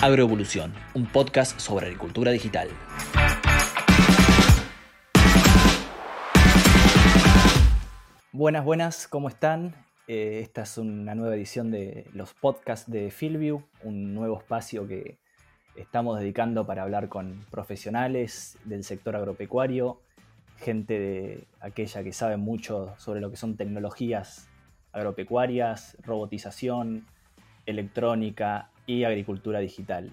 Agroevolución, un podcast sobre agricultura digital. Buenas, buenas, ¿cómo están? Eh, esta es una nueva edición de los podcasts de Fieldview, un nuevo espacio que estamos dedicando para hablar con profesionales del sector agropecuario, gente de aquella que sabe mucho sobre lo que son tecnologías agropecuarias, robotización, electrónica y agricultura digital.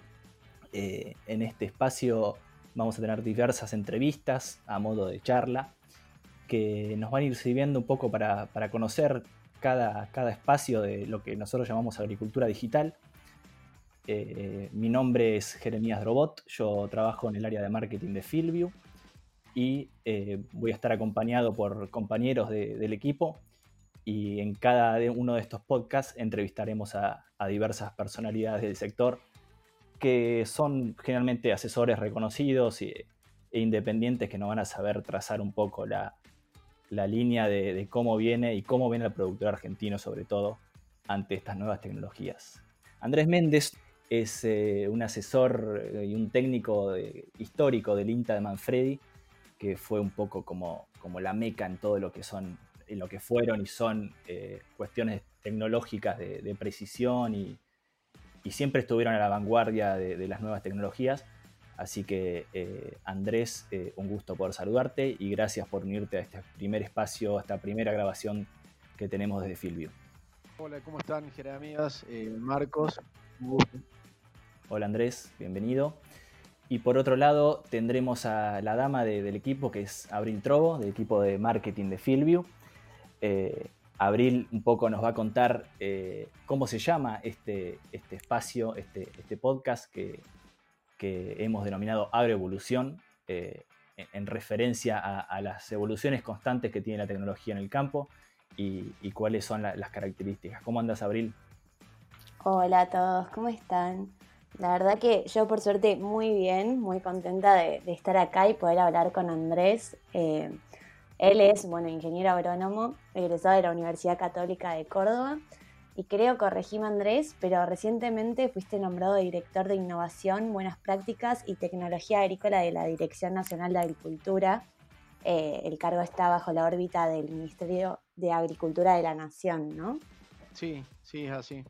Eh, en este espacio vamos a tener diversas entrevistas a modo de charla que nos van a ir sirviendo un poco para, conocer cada, cada, espacio de lo que nosotros llamamos agricultura digital. Eh, mi nombre es Jeremías Drobot, yo trabajo en el área de marketing de Fieldview y eh, voy a estar acompañado por compañeros del equipo y en cada uno de estos podcasts entrevistaremos a, diversas personalidades del sector que son generalmente asesores reconocidos e, independientes que nos van a saber trazar un poco la, línea de, cómo viene y cómo viene el productor argentino sobre todo ante estas nuevas tecnologías. Andrés Méndez es eh, un asesor y un técnico histórico del INTA de Manfredi, que fue un poco como, como la meca en todo lo que son en lo que fueron y son eh, cuestiones tecnológicas de, precisión y, siempre estuvieron a la vanguardia de, las nuevas tecnologías. Así que eh, Andrés, eh, un gusto poder saludarte y gracias por unirte a este primer espacio, a esta primera grabación que tenemos desde Filvio. Hola, ¿cómo están, Jeremías? Marcos. Hola Andrés, bienvenido. Y por otro lado tendremos a la dama del equipo que es Abril Trobo, del equipo de marketing de Filview. Eh, Abril un poco nos va a contar eh, cómo se llama este, este espacio, este, este podcast que, hemos denominado agroevolución, eh, en, referencia a, las evoluciones constantes que tiene la tecnología en el campo y, cuáles son las características. ¿Cómo andas, Abril? Hola a todos, ¿cómo están? La verdad que yo por suerte muy bien, muy contenta de, estar acá y poder hablar con Andrés. Él es, bueno, ingeniero agrónomo, egresado de la Universidad Católica de Córdoba. Y creo, corregime Andrés, pero recientemente fuiste nombrado director de innovación, buenas prácticas y tecnología agrícola de la Dirección Nacional de Agricultura. Eh, el cargo está bajo la órbita del Ministerio de Agricultura de la Nación, ¿no? Sí, sí, es así.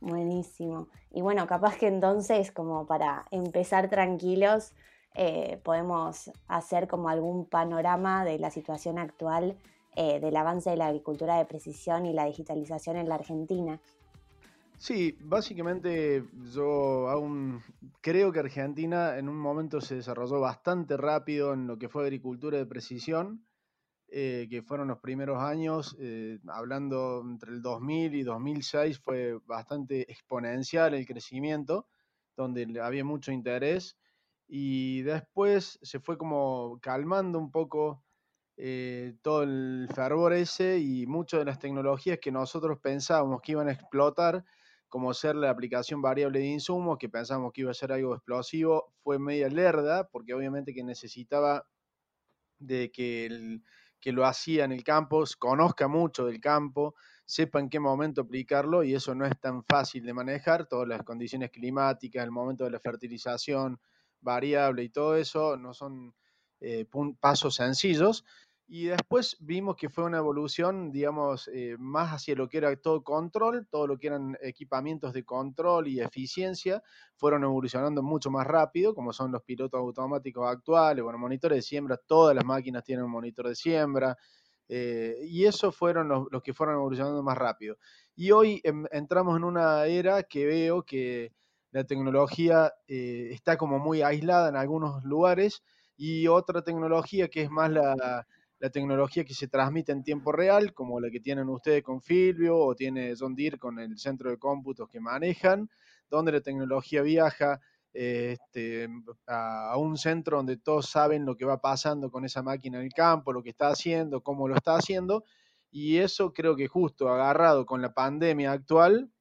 Buenísimo. Y bueno, capaz que entonces, como para empezar tranquilos, eh, podemos hacer como algún panorama de la situación actual eh, del avance de la agricultura de precisión y la digitalización en la Argentina. Sí, básicamente yo aún creo que Argentina en un momento se desarrolló bastante rápido en lo que fue agricultura de precisión, eh, que fueron los primeros años, hablando entre el 2000 y 2006 fue bastante exponencial el crecimiento, donde había mucho interés y después se fue como calmando un poco eh, todo el fervor ese y muchas de las tecnologías que nosotros pensábamos que iban a explotar, como ser la aplicación variable de insumos, que pensábamos que iba a ser algo explosivo, fue media lerda, porque obviamente que necesitaba de que que lo hacía en el campo conozca mucho del campo, sepa en qué momento aplicarlo y eso no es tan fácil de manejar, todas las condiciones climáticas, el momento de la fertilización, variable y todo eso, no son eh, pasos sencillos. Y después vimos que fue una evolución, digamos, eh, más hacia lo que era todo control, todo lo que eran equipamientos de control y eficiencia, fueron evolucionando mucho más rápido, como son los pilotos automáticos actuales, bueno, monitores de siembra, todas las máquinas tienen un monitor de siembra, eh, y eso fueron los, que fueron evolucionando más rápido. Y hoy entramos en una era que veo que la tecnología eh, está como muy aislada en algunos lugares y otra tecnología que es más la, tecnología que se transmite en tiempo real, como la que tienen ustedes con Filvio o tiene John Deere con el centro de cómputos que manejan, donde la tecnología viaja este, a, un centro donde todos saben lo que va pasando con esa máquina en el campo, lo que está haciendo, cómo lo está haciendo, y eso creo que justo agarrado con la pandemia actual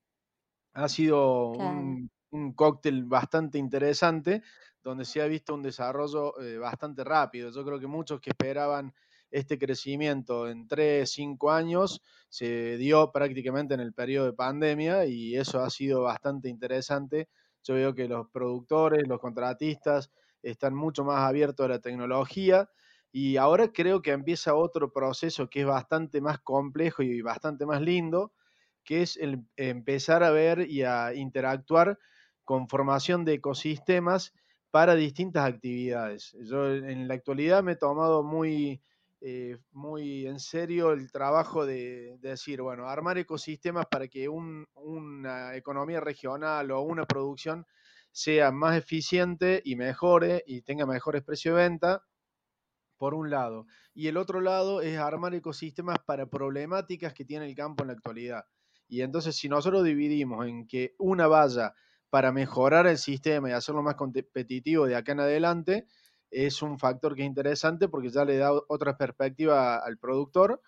ha sido un un cóctel bastante interesante, donde se ha visto un desarrollo eh, bastante rápido. Yo creo que muchos que esperaban este crecimiento en 3, 5 años se dio prácticamente en el periodo de pandemia y eso ha sido bastante interesante Yo veo que los productores, los contratistas están mucho más abiertos a la tecnología y ahora creo que empieza otro proceso que es bastante más complejo y bastante más lindo, que es el empezar a ver y a interactuar con formación de ecosistemas para distintas actividades. Yo en la actualidad me he tomado muy, eh, muy en serio el trabajo de, decir, bueno, armar ecosistemas para que una economía regional o una producción sea más eficiente y mejore y tenga mejores precios de venta, por un lado. Y el otro lado es armar ecosistemas para problemáticas que tiene el campo en la actualidad. Y entonces si nosotros dividimos en que una vaya para mejorar el sistema y hacerlo más competitivo de acá en adelante, es un factor que es interesante porque ya le da otra perspectiva al productor.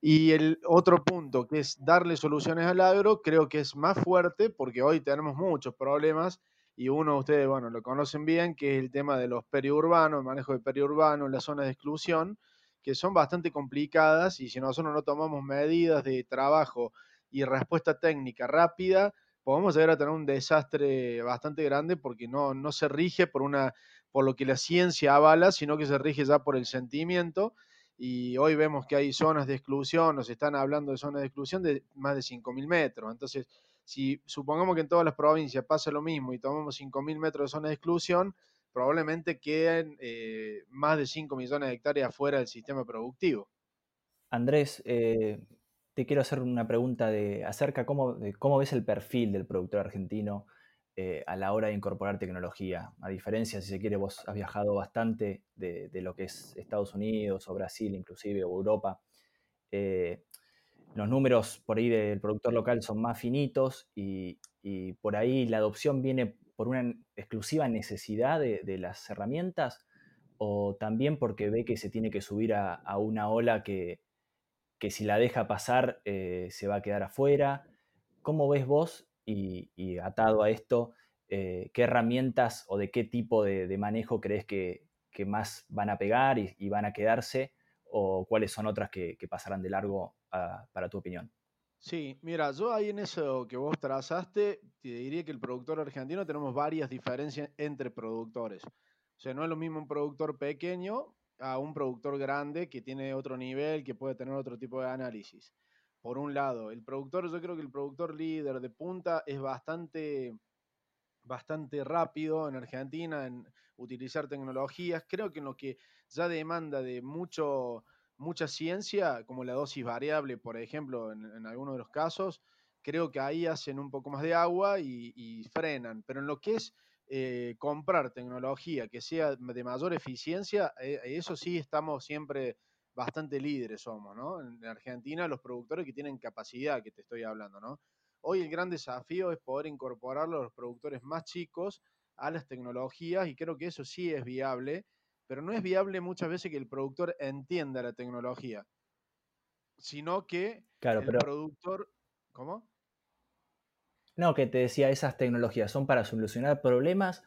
Y el otro punto, que es darle soluciones al agro, creo que es más fuerte porque hoy tenemos muchos problemas y uno de ustedes, bueno, lo conocen bien, que es el tema de los periurbanos, el manejo de periurbanos, las zonas de exclusión, que son bastante complicadas y si nosotros no tomamos medidas de trabajo y respuesta técnica rápida, podemos llegar a tener un desastre bastante grande porque no, no se rige por, una, por lo que la ciencia avala, sino que se rige ya por el sentimiento. Y hoy vemos que hay zonas de exclusión, nos están hablando de zonas de exclusión de más de 5.000 metros. Entonces, si supongamos que en todas las provincias pasa lo mismo y tomamos 5.000 metros de zona de exclusión, probablemente queden eh, más de 5 millones de hectáreas fuera del sistema productivo. Andrés, eh, te quiero hacer una pregunta de, acerca cómo, de cómo ves el perfil del productor argentino eh, a la hora de incorporar tecnología. A diferencia, si se quiere, vos has viajado bastante de, lo que es Estados Unidos o Brasil inclusive o Europa. Eh, los números por ahí del productor local son más finitos y, por ahí la adopción viene por una exclusiva necesidad de, las herramientas o también porque ve que se tiene que subir a una ola que, que si la deja pasar eh, se va a quedar afuera. ¿Cómo ves vos, y, atado a esto, eh, qué herramientas o de qué tipo de, manejo crees que, más van a pegar y, van a quedarse? ¿O cuáles son otras que, pasarán de largo para tu opinión? Sí, mira, yo ahí en eso que vos trazaste, te diría que el productor argentino tenemos varias diferencias entre productores. O sea, no es lo mismo un productor pequeño a un productor grande que tiene otro nivel, que puede tener otro tipo de análisis. Por un lado, el productor, yo creo que el productor líder de punta es bastante, bastante rápido en Argentina en utilizar tecnologías. Creo que en lo que ya demanda de mucho, mucha ciencia, como la dosis variable, por ejemplo, en, algunos de los casos, creo que ahí hacen un poco más de agua y, y frenan. Pero en lo que es eh, comprar tecnología que sea de mayor eficiencia, eh, eso sí estamos siempre bastante líderes somos, ¿no? En Argentina los productores que tienen capacidad, que te estoy hablando, ¿no? Hoy el gran desafío es poder incorporar a los productores más chicos a las tecnologías y creo que eso sí es viable, pero no es viable muchas veces que el productor entienda la tecnología, sino que el productor... ¿Cómo? No, que te decía, esas tecnologías son para solucionar problemas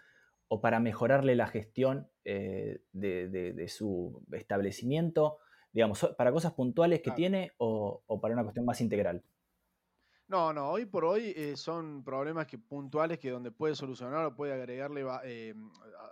o para mejorarle la gestión eh, de, su establecimiento, digamos, para cosas puntuales que tiene o, para una cuestión más integral. No, no, hoy por hoy eh, son problemas que, puntuales que donde puede solucionar o puede agregarle eh,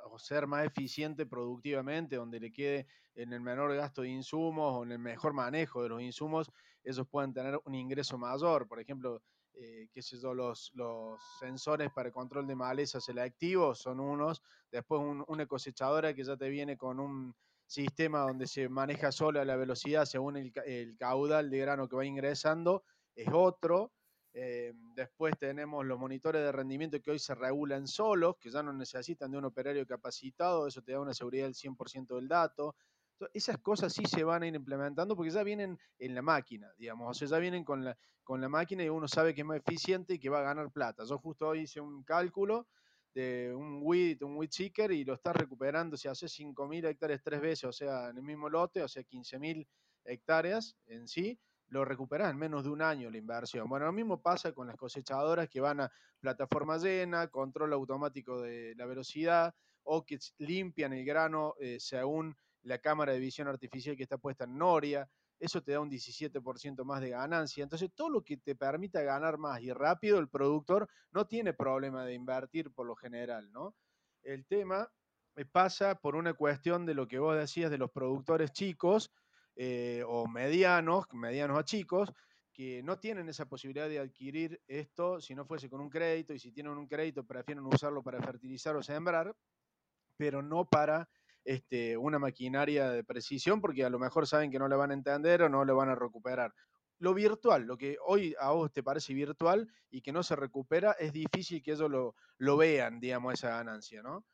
o ser más eficiente productivamente, donde le quede en el menor gasto de insumos o en el mejor manejo de los insumos, esos pueden tener un ingreso mayor. Por ejemplo, eh, qué sé yo, los, los sensores para control de maleza selectivos son unos, después una cosechadora que ya te viene con un sistema donde se maneja sola la velocidad según el, caudal de grano que va ingresando, es otro. Eh, después tenemos los monitores de rendimiento que hoy se regulan solos, que ya no necesitan de un operario capacitado, eso te da una seguridad del 100% del dato. Esas cosas sí se van a ir implementando porque ya vienen en la máquina, digamos, o sea, ya vienen con la, con la máquina y uno sabe que es más eficiente y que va a ganar plata. Yo justo hoy hice un cálculo de un WIT, un WIT seeker y lo está recuperando, si hace 5.000 hectáreas tres veces, o sea, en el mismo lote, o sea, 15.000 hectáreas en sí, lo recuperas en menos de un año la inversión. Bueno, lo mismo pasa con las cosechadoras que van a plataforma llena, control automático de la velocidad o que limpian el grano eh, según la cámara de visión artificial que está puesta en Noria. eso te da un 17% más de ganancia. Entonces, todo lo que te permita ganar más y rápido, el productor no tiene problema de invertir por lo general, ¿no? El tema eh, pasa por una cuestión de lo que vos decías de los productores chicos eh, o medianos, medianos a chicos, que no tienen esa posibilidad de adquirir esto si no fuese con un crédito y si tienen un crédito prefieren usarlo para fertilizar o sembrar, pero no para este, una maquinaria de precisión porque a lo mejor saben que no le van a entender o no le van a recuperar. Lo virtual, lo que hoy a vos te parece virtual y que no se recupera, es difícil que ellos lo, lo vean, digamos, esa ganancia, ¿no?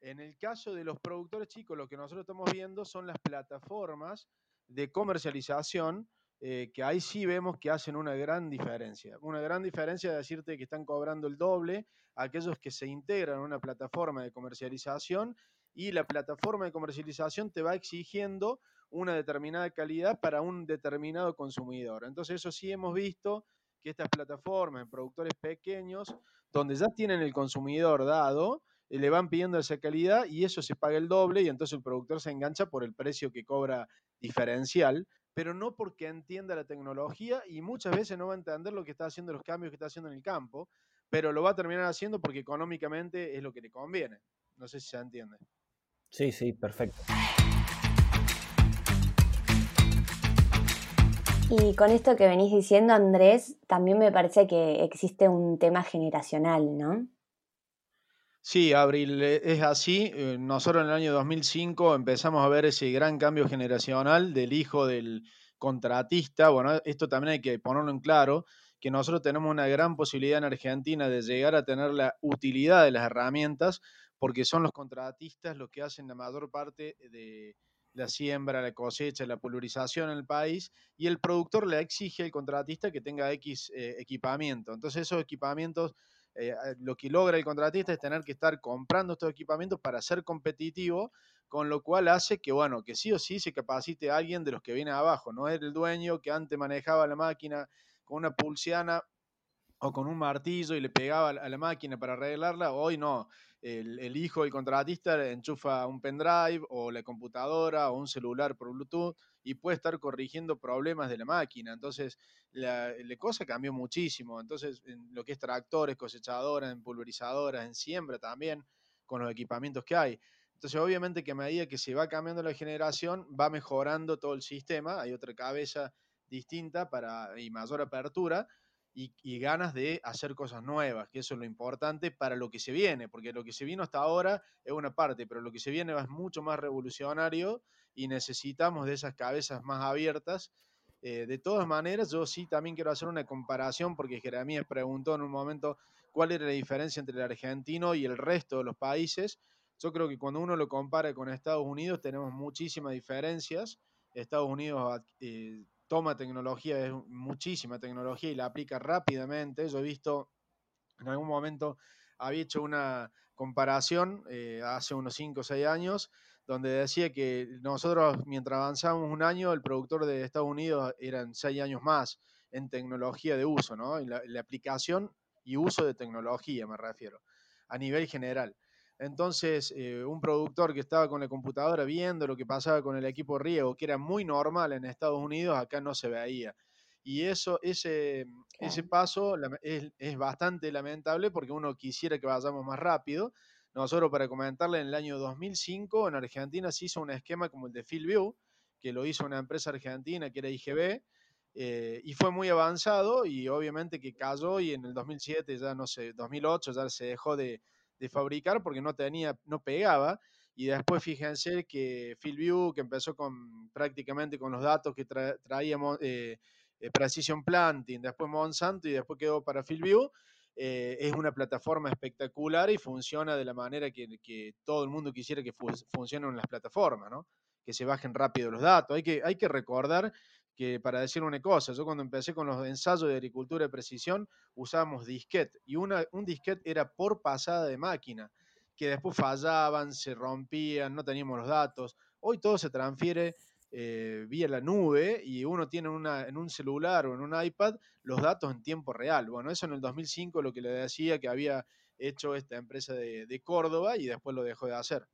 En el caso de los productores chicos, lo que nosotros estamos viendo son las plataformas de comercialización eh, que ahí sí vemos que hacen una gran diferencia. Una gran diferencia de decirte que están cobrando el doble a aquellos que se integran en una plataforma de comercialización y la plataforma de comercialización te va exigiendo una determinada calidad para un determinado consumidor. Entonces eso sí hemos visto que estas plataformas, productores pequeños, donde ya tienen el consumidor dado, eh, le van pidiendo esa calidad y eso se paga el doble y entonces el productor se engancha por el precio que cobra diferencial, pero no porque entienda la tecnología y muchas veces no va a entender lo que está haciendo, los cambios que está haciendo en el campo, pero lo va a terminar haciendo porque económicamente es lo que le conviene. No sé si se entiende. Sí, sí, perfecto. Y con esto que venís diciendo, Andrés, también me parece que existe un tema generacional, ¿no? Sí, Abril, eh, es así. Eh, nosotros en el año 2005 empezamos a ver ese gran cambio generacional del hijo del contratista. Bueno, esto también hay que ponerlo en claro, que nosotros tenemos una gran posibilidad en Argentina de llegar a tener la utilidad de las herramientas, porque son los contratistas los que hacen la mayor parte de la siembra, la cosecha, la pulverización en el país, y el productor le exige al contratista que tenga X eh, equipamiento. Entonces esos equipamientos eh, lo que logra el contratista es tener que estar comprando estos equipamientos para ser competitivo, con lo cual hace que, bueno, que sí o sí se capacite alguien de los que viene abajo, no es el dueño que antes manejaba la máquina con una pulsiana o con un martillo y le pegaba a la máquina para arreglarla, hoy no, el, hijo del contratista enchufa un pendrive o la computadora o un celular por Bluetooth y puede estar corrigiendo problemas de la máquina. Entonces, la, cosa cambió muchísimo. Entonces, en lo que es tractores, cosechadoras, en pulverizadoras, en siembra también, con los equipamientos que hay. Entonces, obviamente que a medida que se va cambiando la generación, va mejorando todo el sistema, hay otra cabeza distinta para, y mayor apertura, y, ganas de hacer cosas nuevas, que eso es lo importante para lo que se viene, porque lo que se vino hasta ahora es una parte, pero lo que se viene es mucho más revolucionario y necesitamos de esas cabezas más abiertas. Eh, de todas maneras, yo sí también quiero hacer una comparación, porque Jeremías preguntó en un momento cuál era la diferencia entre el argentino y el resto de los países. Yo creo que cuando uno lo compara con Estados Unidos tenemos muchísimas diferencias. Estados Unidos eh, toma tecnología, es muchísima tecnología y la aplica rápidamente. Yo he visto, en algún momento había hecho una comparación eh, hace unos 5 o 6 años, donde decía que nosotros mientras avanzamos un año, el productor de Estados Unidos eran 6 años más en tecnología de uso, ¿no? En la, la aplicación y uso de tecnología, me refiero, a nivel general. Entonces, eh, un productor que estaba con la computadora viendo lo que pasaba con el equipo riego, que era muy normal en Estados Unidos, acá no se veía. Y eso, ese, ese paso es, es, bastante lamentable porque uno quisiera que vayamos más rápido. Nosotros, para comentarle, en el año 2005 en Argentina se hizo un esquema como el de Philview, que lo hizo una empresa argentina que era IGB, eh, y fue muy avanzado y obviamente que cayó y en el 2007, ya no sé, 2008 ya se dejó de, de fabricar porque no tenía, no pegaba. Y después fíjense que Philview, que empezó con prácticamente con los datos que traíamos eh, eh, Precision Planting, después Monsanto y después quedó para Philview, eh, es una plataforma espectacular y funciona de la manera que, que todo el mundo quisiera que funcionen las plataformas, ¿no? que se bajen rápido los datos. Hay que, hay que recordar que para decir una cosa, yo cuando empecé con los ensayos de agricultura de precisión usábamos disquete y una, un disquete era por pasada de máquina, que después fallaban, se rompían, no teníamos los datos. Hoy todo se transfiere eh, vía la nube y uno tiene una, en un celular o en un iPad los datos en tiempo real. Bueno, eso en el 2005 lo que le decía que había hecho esta empresa de, de Córdoba y después lo dejó de hacer.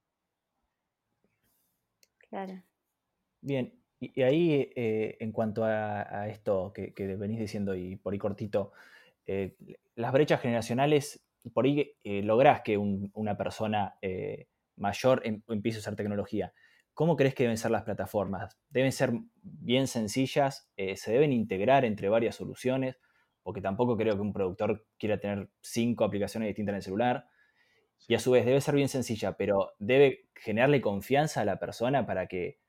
Claro. Bien, Y, ahí, eh, en cuanto a, esto que, venís diciendo y por ahí cortito, eh, las brechas generacionales, por ahí eh, lográs que una persona mayor em, empiece a usar tecnología. ¿Cómo crees que deben ser las plataformas? ¿Deben ser bien sencillas? ¿Se deben integrar entre varias soluciones? Porque tampoco creo que un productor quiera tener cinco aplicaciones distintas en el celular. Y a su vez debe ser bien sencilla, pero debe generarle confianza a la persona para que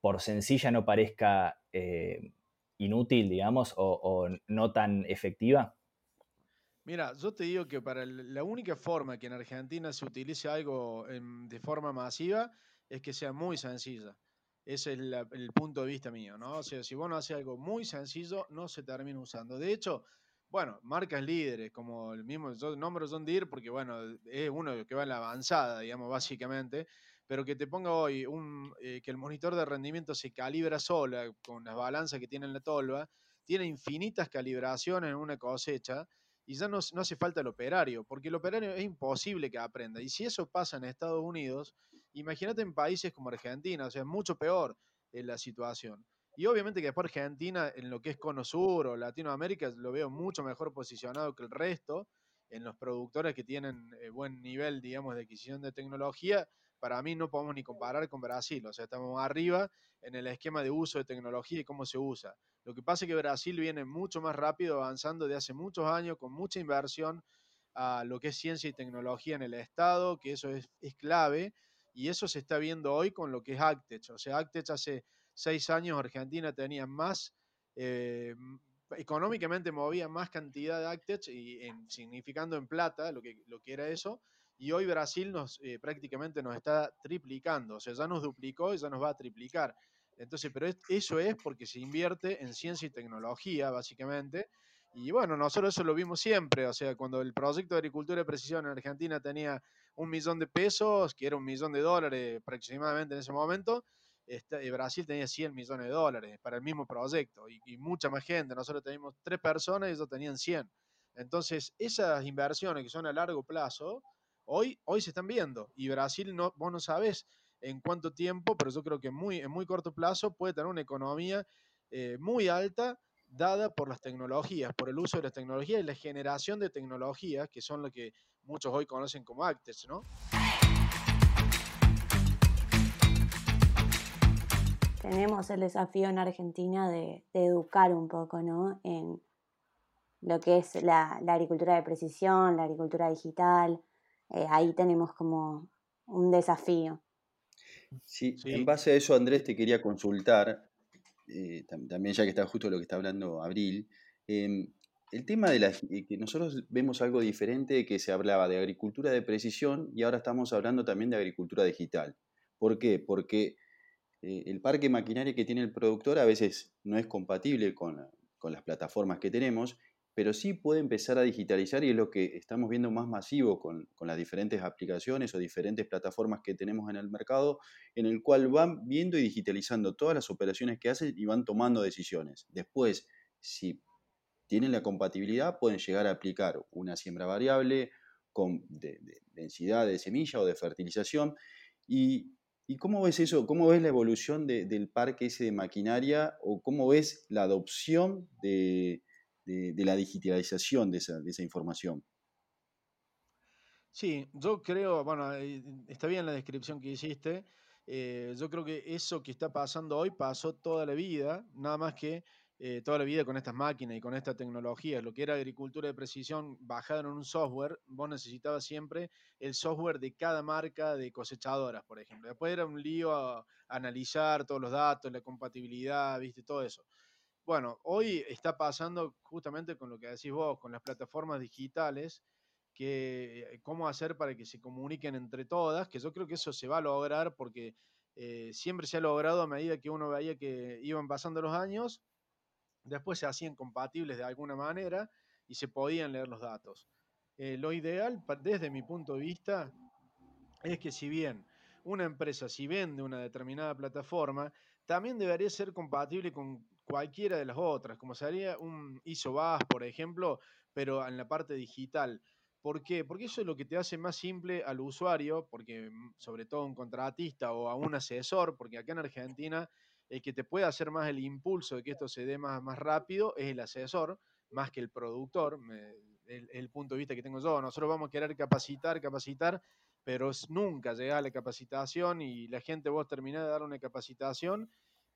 por sencilla no parezca eh, inútil, digamos, o, no tan efectiva? Mira, yo te digo que para la única forma que en Argentina se utilice algo de forma masiva es que sea muy sencilla. Ese es el punto de vista mío, ¿no? O sea, si vos no haces algo muy sencillo, no se termina usando. De hecho, bueno, marcas líderes, como el mismo, yo nombro John Deere porque, bueno, es uno que va en la avanzada, digamos, básicamente, pero que te ponga hoy un, eh, que el monitor de rendimiento se calibra sola con las balanzas que tiene en la tolva, tiene infinitas calibraciones en una cosecha y ya no, no hace falta el operario, porque el operario es imposible que aprenda. Y si eso pasa en Estados Unidos, imagínate en países como Argentina, o sea, es mucho peor eh, la situación. Y obviamente que después Argentina, en lo que es Cono Sur o Latinoamérica, lo veo mucho mejor posicionado que el resto, en los productores que tienen eh, buen nivel, digamos, de adquisición de tecnología, para mí no podemos ni comparar con Brasil, o sea, estamos arriba en el esquema de uso de tecnología y cómo se usa. Lo que pasa es que Brasil viene mucho más rápido avanzando de hace muchos años con mucha inversión a lo que es ciencia y tecnología en el Estado, que eso es, clave, y eso se está viendo hoy con lo que es Actech. O sea, Actech hace seis años Argentina tenía más, eh, económicamente movía más cantidad de Actech, y significando en plata lo que, lo que era eso, y hoy Brasil nos eh, prácticamente nos está triplicando, o sea, ya nos duplicó y ya nos va a triplicar. Entonces, pero eso es porque se invierte en ciencia y tecnología, básicamente. Y bueno, nosotros eso lo vimos siempre, o sea, cuando el proyecto de agricultura de precisión en Argentina tenía un millón de pesos, que era un millón de dólares aproximadamente en ese momento, este, eh, Brasil tenía 100 millones de dólares para el mismo proyecto y, y, mucha más gente. Nosotros teníamos tres personas y ellos tenían 100. Entonces, esas inversiones que son a largo plazo, Hoy, hoy se están viendo y Brasil, no, vos no sabes en cuánto tiempo, pero yo creo que muy, en muy corto plazo puede tener una economía eh, muy alta dada por las tecnologías, por el uso de las tecnologías y la generación de tecnologías, que son lo que muchos hoy conocen como actes, ¿no? Tenemos el desafío en Argentina de, educar un poco, ¿no? En lo que es la agricultura de precisión, la agricultura digital, eh, ahí tenemos como un desafío. Sí, en base a eso, Andrés, te quería consultar, eh, también ya que está justo lo que está hablando Abril, em, el tema de la, eh, que nosotros vemos algo diferente, que se hablaba de agricultura de precisión y ahora estamos hablando también de agricultura digital. ¿Por qué? Porque el parque maquinaria que tiene el productor a veces no es compatible con, con las plataformas que tenemos pero sí puede empezar a digitalizar y es lo que estamos viendo más masivo con, las diferentes aplicaciones o diferentes plataformas que tenemos en el mercado, en el cual van viendo y digitalizando todas las operaciones que hacen y van tomando decisiones. Después, si tienen la compatibilidad, pueden llegar a aplicar una siembra variable con densidad de semilla o de fertilización. Y, cómo ves eso? ¿Cómo ves la evolución del parque ese de maquinaria o cómo ves la adopción de de, la digitalización de esa, información. Sí, yo creo, bueno, eh, está bien la descripción que hiciste. Eh, yo creo que eso que está pasando hoy pasó toda la vida, nada más que eh, toda la vida con estas máquinas y con esta tecnología. Lo que era agricultura de precisión bajada en un software, vos necesitabas siempre el software de cada marca de cosechadoras, por ejemplo. Después era un lío analizar todos los datos, la compatibilidad, viste, todo eso. Bueno, hoy está pasando justamente con lo que decís vos, con las plataformas digitales, que eh, cómo hacer para que se comuniquen entre todas, que yo creo que eso se va a lograr porque eh, siempre se ha logrado a medida que uno veía que iban pasando los años, después se hacían compatibles de alguna manera y se podían leer los datos. Eh, lo ideal, desde mi punto de vista, es que si bien una empresa, si vende una determinada plataforma, también debería ser compatible con cualquiera de las otras, como sería un ISOBAS, por ejemplo, pero en la parte digital. ¿Por qué? Porque eso es lo que te hace más simple al usuario, porque mm, sobre todo un contratista o a un asesor, porque acá en Argentina el que te puede hacer más el impulso de que esto se dé más, más rápido es el asesor, más que el productor, el, punto de vista que tengo yo. Nosotros vamos a querer capacitar, capacitar, pero nunca llegar a la capacitación y la gente vos terminás de dar una capacitación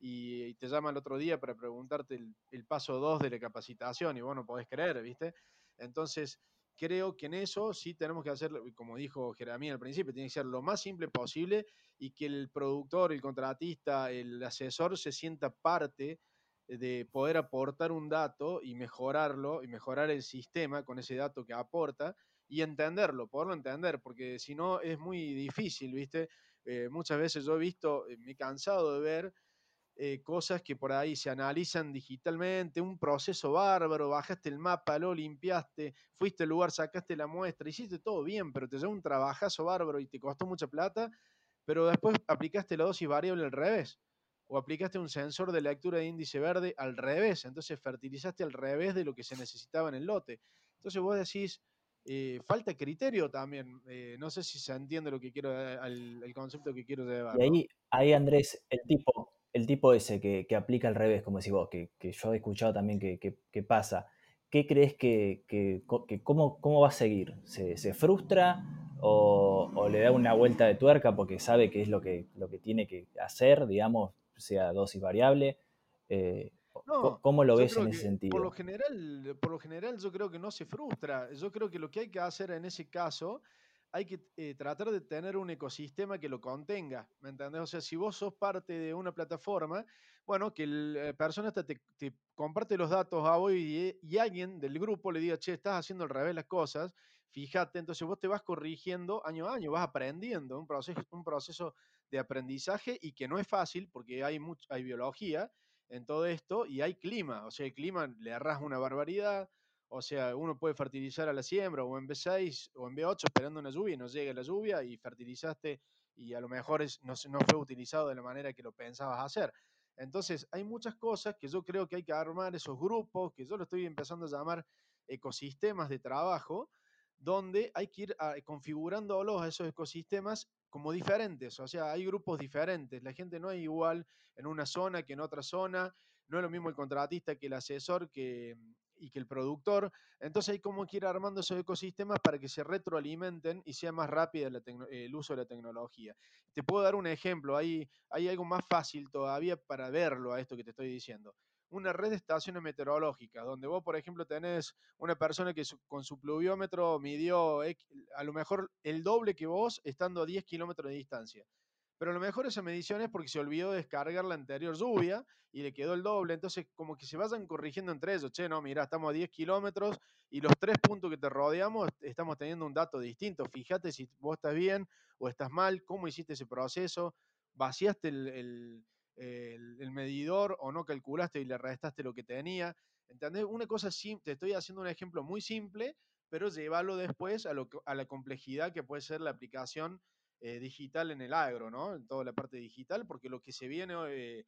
y, te llama el otro día para preguntarte el, paso 2 de la capacitación y vos no podés creer, ¿viste? Entonces, creo que en eso sí tenemos que hacerlo, como dijo Jeremías al principio, tiene que ser lo más simple posible y que el productor, el contratista, el asesor se sienta parte de poder aportar un dato y mejorarlo y mejorar el sistema con ese dato que aporta y entenderlo, poderlo entender, porque si no es muy difícil, ¿viste? Eh, muchas veces yo he visto, eh, me he cansado de ver eh, cosas que por ahí se analizan digitalmente, un proceso bárbaro, bajaste el mapa, lo limpiaste, fuiste al lugar, sacaste la muestra, hiciste todo bien, pero te llevó un trabajazo bárbaro y te costó mucha plata, pero después aplicaste la dosis variable al revés, o aplicaste un sensor de lectura de índice verde al revés, entonces fertilizaste al revés de lo que se necesitaba en el lote. Entonces vos decís, eh, falta criterio también. Eh, no sé si se entiende lo que quiero, el, concepto que quiero llevar. Y ahí, ahí Andrés, el tipo, el tipo ese que, aplica al revés, como decís vos, que, yo he escuchado también que, pasa, ¿qué crees que, cómo, cómo, va a seguir? ¿Se, frustra o, le da una vuelta de tuerca porque sabe que es lo que, lo que tiene que hacer, digamos, sea dosis variable? Eh, ¿Cómo lo ves en ese sentido? Por lo, general, por lo general yo creo que no se frustra. Yo creo que lo que hay que hacer en ese caso hay que eh, tratar de tener un ecosistema que lo contenga, ¿me entendés? O sea, si vos sos parte de una plataforma, bueno, que la eh, persona te, comparte los datos a vos y, y, alguien del grupo le diga, che, estás haciendo al revés las cosas, fíjate, entonces vos te vas corrigiendo año a año, vas aprendiendo, un proceso, un proceso de aprendizaje y que no es fácil porque hay, mucho, hay biología en todo esto y hay clima, o sea, el clima le arras una barbaridad, o sea, uno puede fertilizar a la siembra o en B6 o en B8 esperando una lluvia y no llega la lluvia y fertilizaste y a lo mejor no, no fue utilizado de la manera que lo pensabas hacer. Entonces, hay muchas cosas que yo creo que hay que armar esos grupos, que yo lo estoy empezando a llamar ecosistemas de trabajo, donde hay que ir ah, configurándolos a esos ecosistemas como diferentes, o sea, hay grupos diferentes, la gente no es igual en una zona que en otra zona, no es lo mismo el contratista que el asesor que, y que el productor. Entonces hay como que ir armando esos ecosistemas para que se retroalimenten y sea más rápido el uso de la tecnología. Te puedo dar un ejemplo, hay, hay algo más fácil todavía para verlo a esto que te estoy diciendo. Una red de estaciones meteorológicas, donde vos, por ejemplo, tenés una persona que con su pluviómetro midió a lo mejor el doble que vos estando a 10 kilómetros de distancia. Pero a lo mejor esa medición es porque se olvidó descargar la anterior lluvia y le quedó el doble. Entonces, como que se vayan corrigiendo entre ellos. Che, no, mira, estamos a 10 kilómetros y los tres puntos que te rodeamos estamos teniendo un dato distinto. Fíjate si vos estás bien o estás mal, cómo hiciste ese proceso, vaciaste el, medidor o no calculaste y le restaste lo que tenía. ¿Entendés? Una cosa simple, te estoy haciendo un ejemplo muy simple, pero llévalo después a, lo, a la complejidad que puede ser la aplicación eh, digital en el agro, ¿no? En toda la parte digital, porque lo que se viene eh,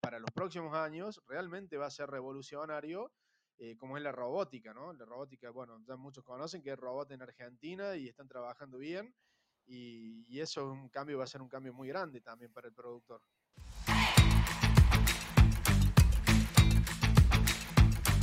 para los próximos años realmente va a ser revolucionario, eh, como es la robótica, ¿no? La robótica, bueno, ya muchos conocen que es robot en Argentina y están trabajando bien, y, y eso es un cambio, va a ser un cambio muy grande también para el productor.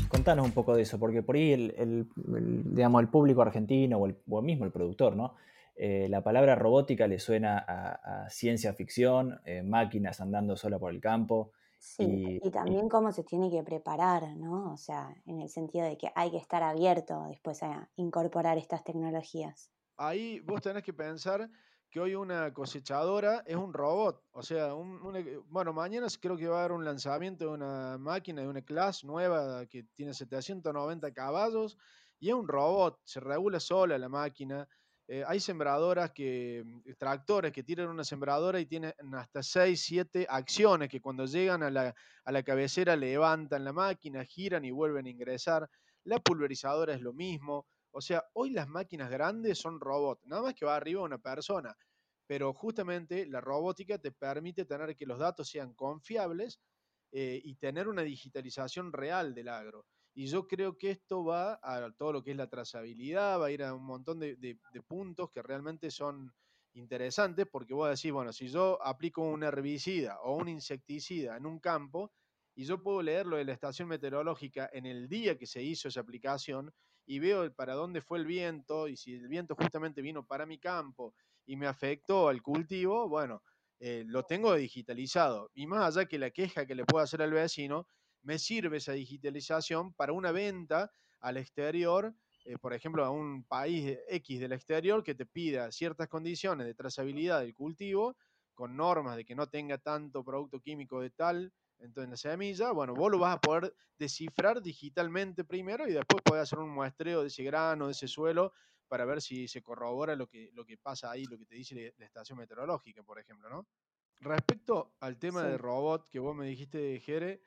Contanos un poco de eso, porque por ahí el, digamos, el público argentino o, el, o mismo el productor, ¿no? Eh, la palabra robótica le suena a, ciencia ficción, eh, máquinas andando sola por el campo. Sí, y, también cómo se tiene que preparar, ¿no? O sea, en el sentido de que hay que estar abierto después a incorporar estas tecnologías. Ahí vos tenés que pensar que hoy una cosechadora es un robot. O sea, bueno, mañana creo que va a haber un lanzamiento de una máquina, de una clase nueva que tiene 790 caballos y es un robot, se regula sola la máquina. Eh, hay sembradoras que, mm, tractores que tiran una sembradora y tienen hasta 6, 7 acciones que cuando llegan a la, a la cabecera levantan la máquina, giran y vuelven a ingresar. La pulverizadora es lo mismo. O sea, hoy las máquinas grandes son robots, nada más que va arriba una persona. Pero justamente la robótica te permite tener que los datos sean confiables eh, y tener una digitalización real del agro. Y yo creo que esto va a todo lo que es la trazabilidad, va a ir a un montón de, puntos que realmente son interesantes porque vos decís, bueno, si yo aplico un herbicida o un insecticida en un campo y yo puedo leerlo de la estación meteorológica en el día que se hizo esa aplicación y veo para dónde fue el viento y si el viento justamente vino para mi campo y me afectó al cultivo, bueno, eh, lo tengo digitalizado. Y más allá que la queja que le pueda hacer al vecino, me sirve esa digitalización para una venta al exterior, eh, por ejemplo, a un país X del exterior que te pida ciertas condiciones de trazabilidad del cultivo, con normas de que no tenga tanto producto químico de tal entonces, en la semilla, bueno, vos lo vas a poder descifrar digitalmente primero y después podés hacer un muestreo de ese grano, de ese suelo, para ver si se corrobora lo que, lo que pasa ahí, lo que te dice la estación meteorológica, por ejemplo, ¿no? Respecto al tema del robot que vos me dijiste, Jere,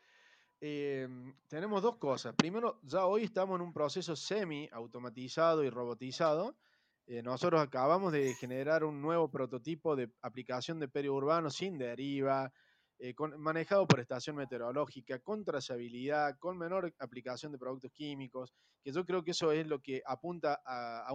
em, tenemos dos cosas. Primero, ya hoy estamos en un proceso semi-automatizado y robotizado. Eh, nosotros acabamos de generar un nuevo prototipo de aplicación de periurbano sin deriva, eh, manejado por estación meteorológica, con trazabilidad, con menor aplicación de productos químicos, que yo creo que eso es lo que apunta a,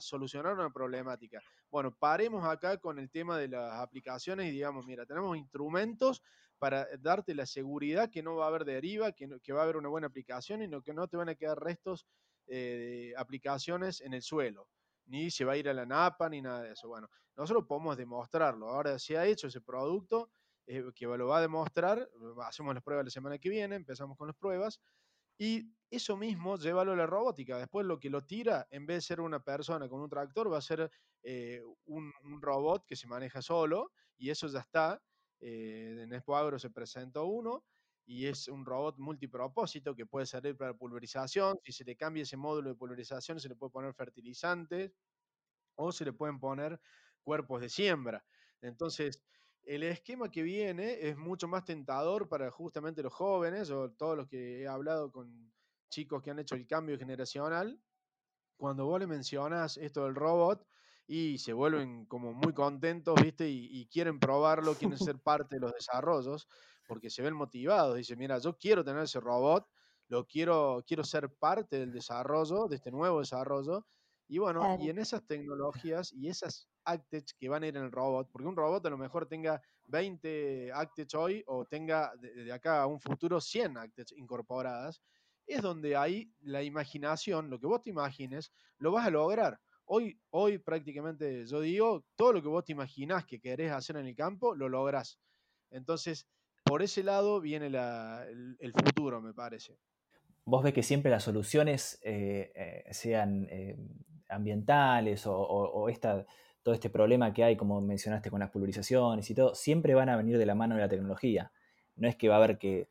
solucionar una problemática. Bueno, paremos acá con el tema de las aplicaciones y digamos, mira, tenemos instrumentos para darte la seguridad que no va a haber deriva, que, que va a haber una buena aplicación y no, que no te van a quedar restos eh, de aplicaciones en el suelo ni se va a ir a la napa, ni nada de eso. Bueno, nosotros podemos demostrarlo. Ahora se ha hecho ese producto, eh, que lo va a demostrar, hacemos las pruebas la semana que viene, empezamos con las pruebas, y eso mismo llévalo a la robótica. Después lo que lo tira, en vez de ser una persona con un tractor, va a ser eh, un, robot que se maneja solo, y eso ya está. Eh, en Expo Agro se presentó uno, y es un robot multipropósito que puede servir para pulverización. Si se le cambia ese módulo de pulverización, se le puede poner fertilizantes o se le pueden poner cuerpos de siembra. Entonces, el esquema que viene es mucho más tentador para justamente los jóvenes o todos los que he hablado con chicos que han hecho el cambio generacional. Cuando vos le mencionas esto del robot y se vuelven como muy contentos, ¿viste? Y, quieren probarlo, quieren ser parte de los desarrollos, porque se ven motivados. Dicen, mira, yo quiero tener ese robot, lo quiero, quiero ser parte del desarrollo, de este nuevo desarrollo. Y bueno, y en esas tecnologías y esas Actech que van a ir en el robot, porque un robot a lo mejor tenga 20 Actech hoy o tenga de, acá a un futuro 100 Actech incorporadas, es donde ahí la imaginación, lo que vos te imagines, lo vas a lograr. Hoy, hoy prácticamente yo digo, todo lo que vos te imaginás que querés hacer en el campo, lo lográs. Entonces, por ese lado viene el, futuro, me parece. Vos ves que siempre las soluciones, eh, eh, sean eh, ambientales o esta todo este problema que hay, como mencionaste, con las pulverizaciones y todo, siempre van a venir de la mano de la tecnología. No es que va a haber que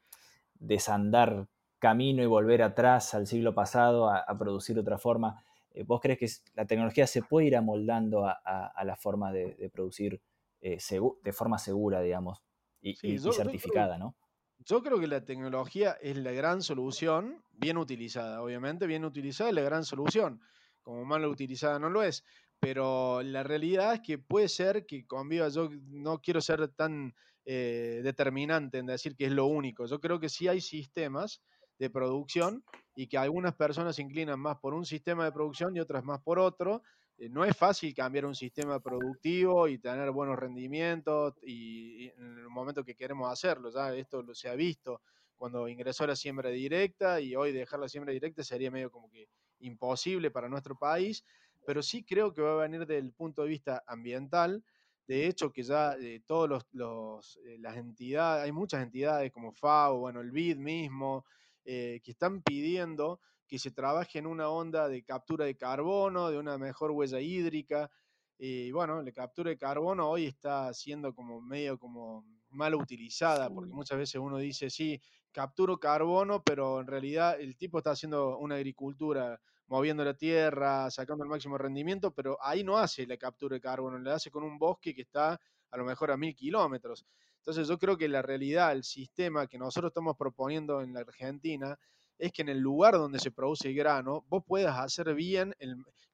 desandar camino y volver atrás al siglo pasado a, producir de otra forma. Eh, ¿Vos crees que la tecnología se puede ir amoldando a, la forma de, producir eh, de forma segura, digamos, y, certificada, ¿no? Yo creo que la tecnología es la gran solución, bien utilizada, obviamente, bien utilizada es la gran solución. Como mal utilizada no lo es pero la realidad es que puede ser que conviva, yo no quiero ser tan eh, determinante en decir que es lo único, yo creo que sí hay sistemas de producción y que algunas personas se inclinan más por un sistema de producción y otras más por otro. Eh, no es fácil cambiar un sistema productivo y tener buenos rendimientos y, en el momento que queremos hacerlo, ya esto lo se ha visto cuando ingresó la siembra directa y hoy dejar la siembra directa sería medio como que imposible para nuestro país pero sí creo que va a venir desde el punto de vista ambiental. De hecho, que ya eh, todas los, eh, las entidades, hay muchas entidades como FAO, bueno, el BID mismo, eh, que están pidiendo que se trabaje en una onda de captura de carbono, de una mejor huella hídrica. Y bueno, la captura de carbono hoy está siendo como medio como mal utilizada, porque muchas veces uno dice, sí, capturo carbono, pero en realidad el tipo está haciendo una agricultura moviendo la tierra, sacando el máximo rendimiento, pero ahí no hace la captura de carbono, le hace con un bosque que está a lo mejor a mil kilómetros. Entonces yo creo que la realidad, el sistema que nosotros estamos proponiendo en la Argentina, es que en el lugar donde se produce el grano, vos puedas hacer bien,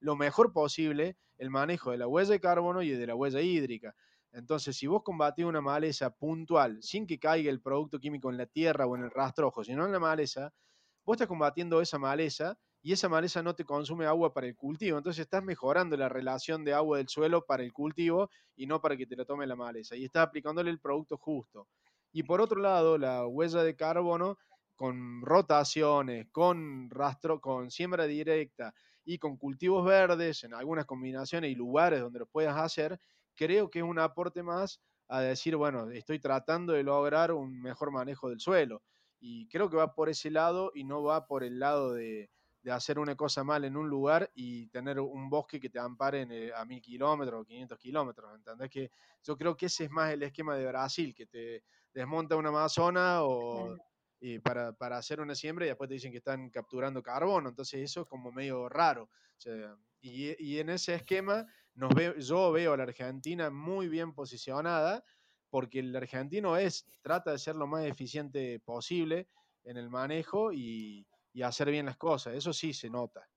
lo mejor posible, el manejo de la huella de carbono y de la huella hídrica. Entonces, si vos combatís una maleza puntual, sin que caiga el producto químico en la tierra o en el rastrojo, sino en la maleza, vos estás combatiendo esa maleza y esa maleza no te consume agua para el cultivo. Entonces estás mejorando la relación de agua del suelo para el cultivo y no para que te la tome la maleza. Y estás aplicándole el producto justo. Y por otro lado, la huella de carbono con rotaciones, con rastro, con siembra directa y con cultivos verdes en algunas combinaciones y lugares donde lo puedas hacer, creo que es un aporte más a decir, bueno, estoy tratando de lograr un mejor manejo del suelo. Y creo que va por ese lado y no va por el lado de, hacer una cosa mal en un lugar y tener un bosque que te ampare eh, a mil kilómetros o 500 kilómetros. ¿Entendés? Que yo creo que ese es más el esquema de Brasil, que te desmonta una Amazona o, para, hacer una siembra y después te dicen que están capturando carbono. Entonces eso es como medio raro. y, en ese esquema nos yo veo a la Argentina muy bien posicionada porque el argentino es, trata de ser lo más eficiente posible en el manejo y, y hacer bien las cosas. Eso sí se nota.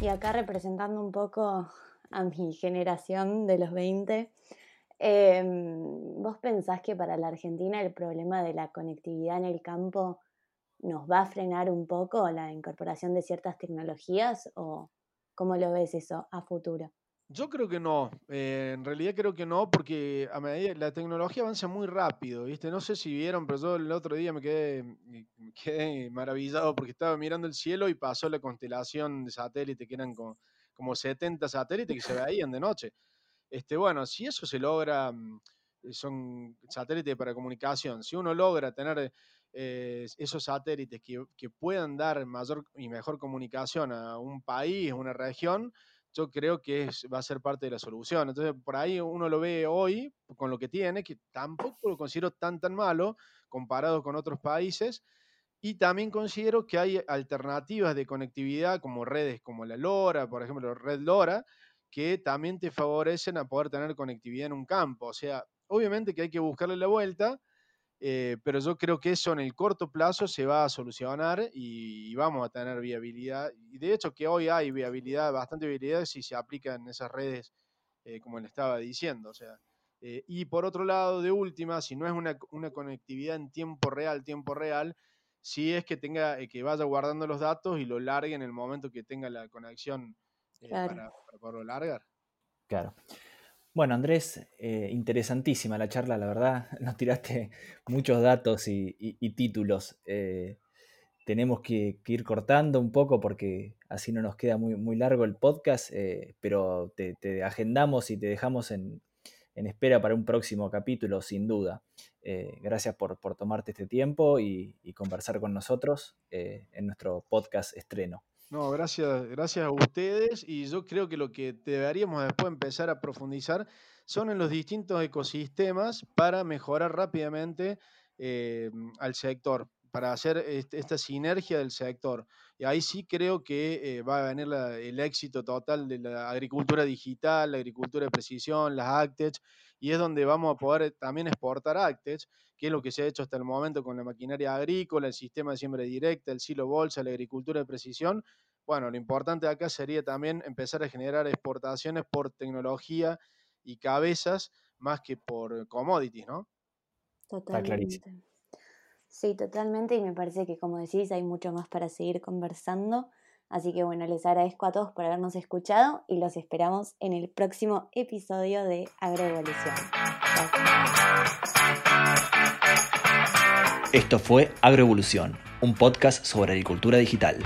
Y acá representando un poco a mi generación de los 20, em, ¿vos pensás que para la Argentina el problema de la conectividad en el campo nos va a frenar un poco la incorporación de ciertas tecnologías o cómo lo ves eso a futuro? Yo creo que no, eh, en realidad creo que no, porque a medida la tecnología avanza muy rápido, ¿viste? No sé si vieron, pero yo el otro día me quedé, me maravillado porque estaba mirando el cielo y pasó la constelación de satélites que eran como, como 70 satélites que se veían de noche. Este, bueno, si eso se logra, mm, son satélites para comunicación, si uno logra tener eh, esos satélites que, que puedan dar mayor y mejor comunicación a un país, a una región, yo creo que va a ser parte de la solución. Entonces, por ahí uno lo ve hoy con lo que tiene, que tampoco lo considero tan tan malo comparado con otros países. Y también considero que hay alternativas de conectividad como redes como la LoRa, por ejemplo, Red LoRa, que también te favorecen a poder tener conectividad en un campo. O sea, obviamente que hay que buscarle la vuelta, eh, pero yo creo que eso en el corto plazo se va a solucionar y, vamos a tener viabilidad. Y de hecho que hoy hay viabilidad, bastante viabilidad si se aplica en esas redes, eh, como le estaba diciendo. O sea, eh, y por otro lado, de última, si no es una, conectividad en tiempo real, tiempo real, si es que tenga, que vaya guardando los datos y lo largue en el momento que tenga la conexión para, para poderlo largar. Claro. Bueno, Andrés, eh, interesantísima la charla, la verdad. Nos tiraste muchos datos y, títulos. Eh, tenemos que, ir cortando un poco porque así no nos queda muy, muy largo el podcast, eh, pero te, agendamos y te dejamos en, espera para un próximo capítulo, sin duda. gracias por, tomarte este tiempo y conversar con nosotros en nuestro podcast estreno. No, gracias, gracias a ustedes y yo creo que lo que deberíamos después empezar a profundizar son en los distintos ecosistemas para mejorar rápidamente eh, al sector, para hacer esta sinergia del sector. Y ahí sí creo que eh, va a venir el éxito total de la agricultura digital, la agricultura de precisión, las ACTECH, y es donde vamos a poder también exportar ACTECH, que es lo que se ha hecho hasta el momento con la maquinaria agrícola, el sistema de siembra directa, el silo bolsa, la agricultura de precisión. Bueno, lo importante acá sería también empezar a generar exportaciones por tecnología y cabezas más que por commodities, ¿no? Totalmente. Sí, totalmente, y me parece que como decís, hay mucho más para seguir conversando. Así que bueno, les agradezco a todos por habernos escuchado y los esperamos en el próximo episodio de Agroevolución. Esto fue Agroevolución, un podcast sobre agricultura digital.